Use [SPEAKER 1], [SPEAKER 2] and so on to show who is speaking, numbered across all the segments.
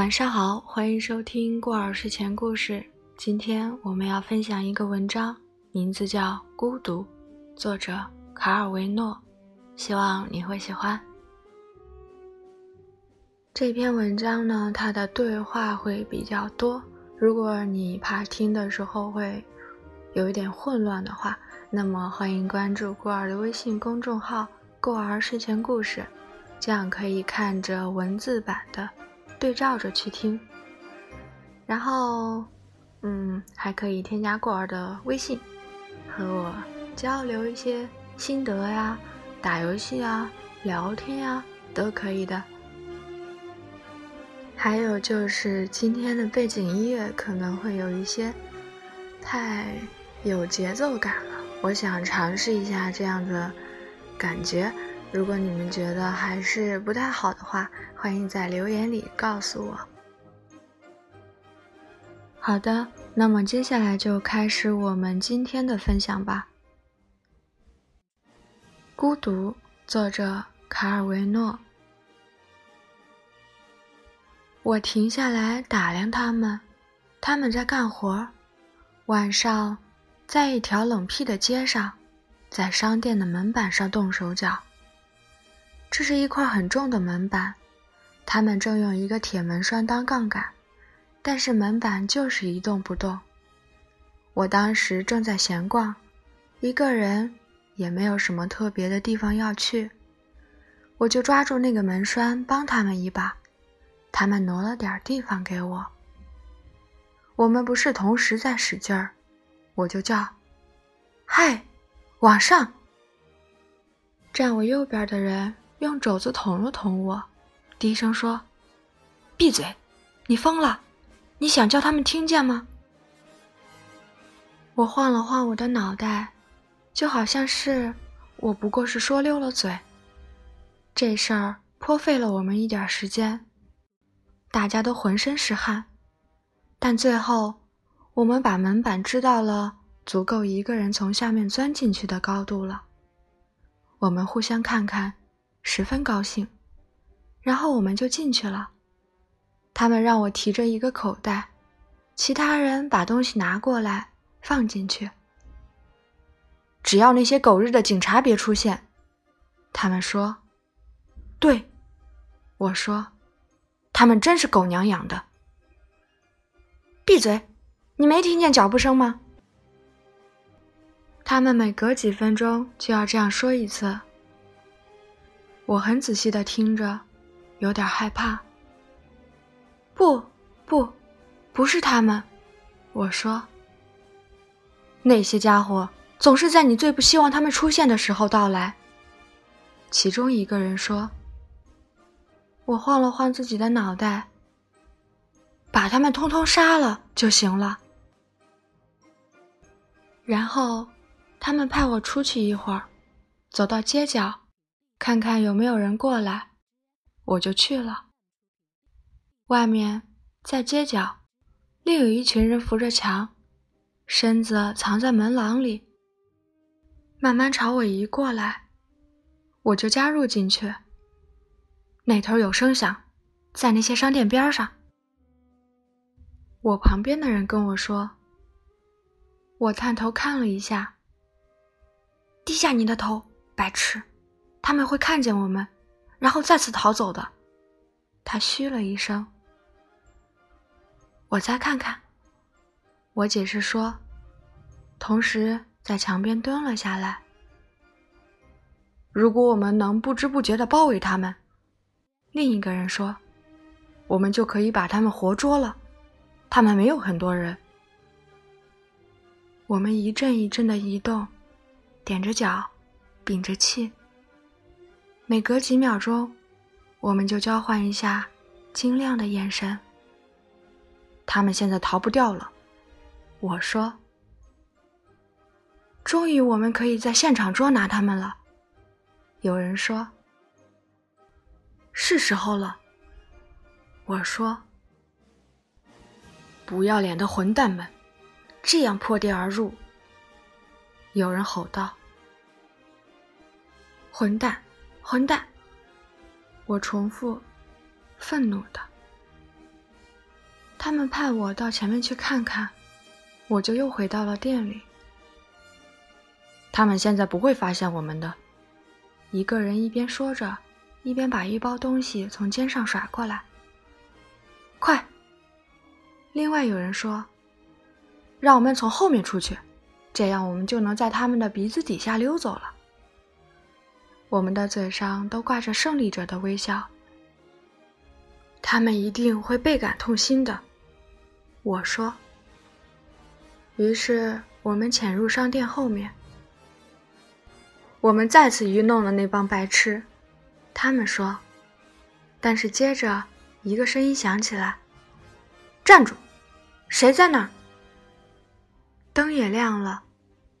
[SPEAKER 1] 晚上好，欢迎收听过儿睡前故事。今天我们要分享一个文章，名字叫《孤独》，作者卡尔维诺。希望你会喜欢。这篇文章呢，它的对话会比较多。如果你怕听的时候会有一点混乱的话，那么欢迎关注过儿的微信公众号“过儿睡前故事”，这样可以看着文字版的对照着去听。然后，嗯，还可以添加过儿的微信，和我交流一些心得呀。打游戏啊，聊天呀，都可以的。还有就是今天的背景音乐可能会有一些太有节奏感了，我想尝试一下这样的感觉。如果你们觉得还是不太好的话，欢迎在留言里告诉我。好的，那么接下来就开始我们今天的分享吧。孤独，作者卡尔维诺。我停下来打量他们，他们在干活。晚上，在一条冷僻的街上，在商店的门板上动手脚。这是一块很重的门板，他们正用一个铁门栓当杠杆，但是门板就是一动不动。我当时正在闲逛，一个人。也没有什么特别的地方要去，我就抓住那个门栓帮他们一把，他们挪了点地方给我。我们不是同时在使劲儿，我就叫：“嗨，往上！”站我右边的人用肘子捅了捅我，低声说：“闭嘴，你疯了？你想叫他们听见吗？”我晃了晃我的脑袋。就好像是我不过是说溜了嘴，这事儿颇费了我们一点时间，大家都浑身是汗，但最后我们把门板支到了足够一个人从下面钻进去的高度了。我们互相看看，十分高兴，然后我们就进去了。他们让我提着一个口袋，其他人把东西拿过来放进去。只要那些狗日的警察别出现，他们说：“对。”我说：“他们真是狗娘养的。”闭嘴！你没听见脚步声吗？他们每隔几分钟就要这样说一次。我很仔细的听着，有点害怕。不，不，不是他们。我说：“那些家伙。”总是在你最不希望他们出现的时候到来。其中一个人说：“我晃了晃自己的脑袋，把他们通通杀了就行了。”然后，他们派我出去一会儿，走到街角，看看有没有人过来，我就去了。外面，在街角，另有一群人扶着墙，身子藏在门廊里。慢慢朝我移过来，我就加入进去。那头有声响，在那些商店边上。我旁边的人跟我说：“我探头看了一下，低下你的头，白痴，他们会看见我们，然后再次逃走的。”他嘘了一声。我再看看，我解释说，同时。在墙边蹲了下来。如果我们能不知不觉的包围他们，另一个人说，我们就可以把他们活捉了。他们没有很多人。我们一阵一阵的移动，踮着脚，屏着气。每隔几秒钟，我们就交换一下晶亮的眼神。他们现在逃不掉了，我说。终于，我们可以在现场捉拿他们了。有人说：“是时候了。”我说：“不要脸的混蛋们，这样破地而入！”有人吼道：“混蛋，混蛋！”我重复，愤怒的。他们派我到前面去看看，我就又回到了店里。
[SPEAKER 2] 他们现在不会发现我们的。
[SPEAKER 1] 一个人一边说着，一边把一包东西从肩上甩过来。快！另外有人说：“让我们从后面出去，这样我们就能在他们的鼻子底下溜走了。”我们的嘴上都挂着胜利者的微笑。他们一定会倍感痛心的，我说。于是我们潜入商店后面。我们再次愚弄了那帮白痴，他们说。但是接着一个声音响起来：“站住！谁在那儿？”灯也亮了，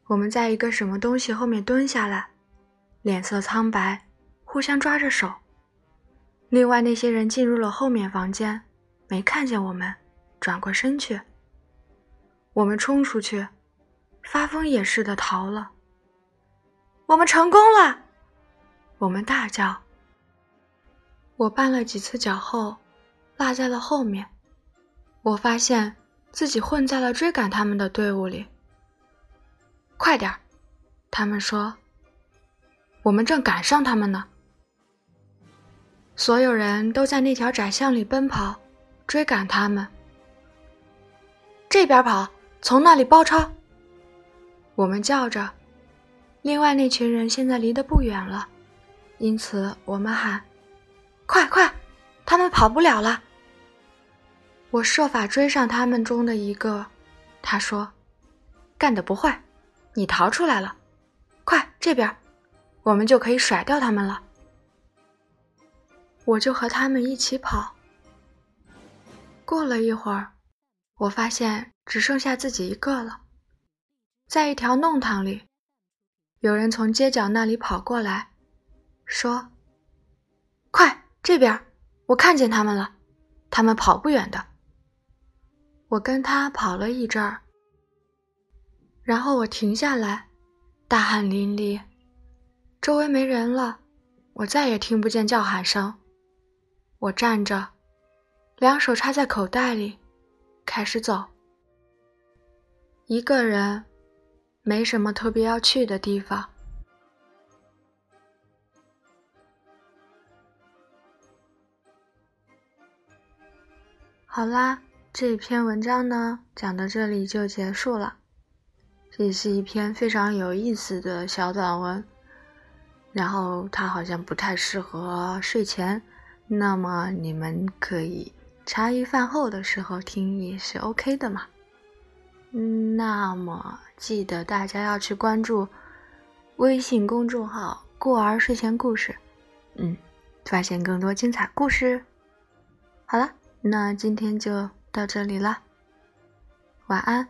[SPEAKER 1] 我们在一个什么东西后面蹲下来，脸色苍白，互相抓着手。另外那些人进入了后面房间，没看见我们，转过身去。我们冲出去，发疯也似的逃了。我们成功了！我们大叫。我绊了几次脚后，落在了后面。我发现自己混在了追赶他们的队伍里。快点儿！他们说。我们正赶上他们呢。所有人都在那条窄巷里奔跑，追赶他们。这边跑，从那里包抄！我们叫着。另外那群人现在离得不远了，因此我们喊：“快快，他们跑不了了！”我设法追上他们中的一个，他说：“干得不坏，你逃出来了，快这边，我们就可以甩掉他们了。”我就和他们一起跑。过了一会儿，我发现只剩下自己一个了，在一条弄堂里。有人从街角那里跑过来，说：“快这边，我看见他们了，他们跑不远的。”我跟他跑了一阵儿，然后我停下来，大汗淋漓，周围没人了，我再也听不见叫喊声。我站着，两手插在口袋里，开始走，一个人。没什么特别要去的地方。好啦，这篇文章呢讲到这里就结束了。这是一篇非常有意思的小短文，然后它好像不太适合睡前，那么你们可以茶余饭后的时候听也是 OK 的嘛。那么记得大家要去关注微信公众号“过儿睡前故事”，嗯，发现更多精彩故事。好了，那今天就到这里了，晚安。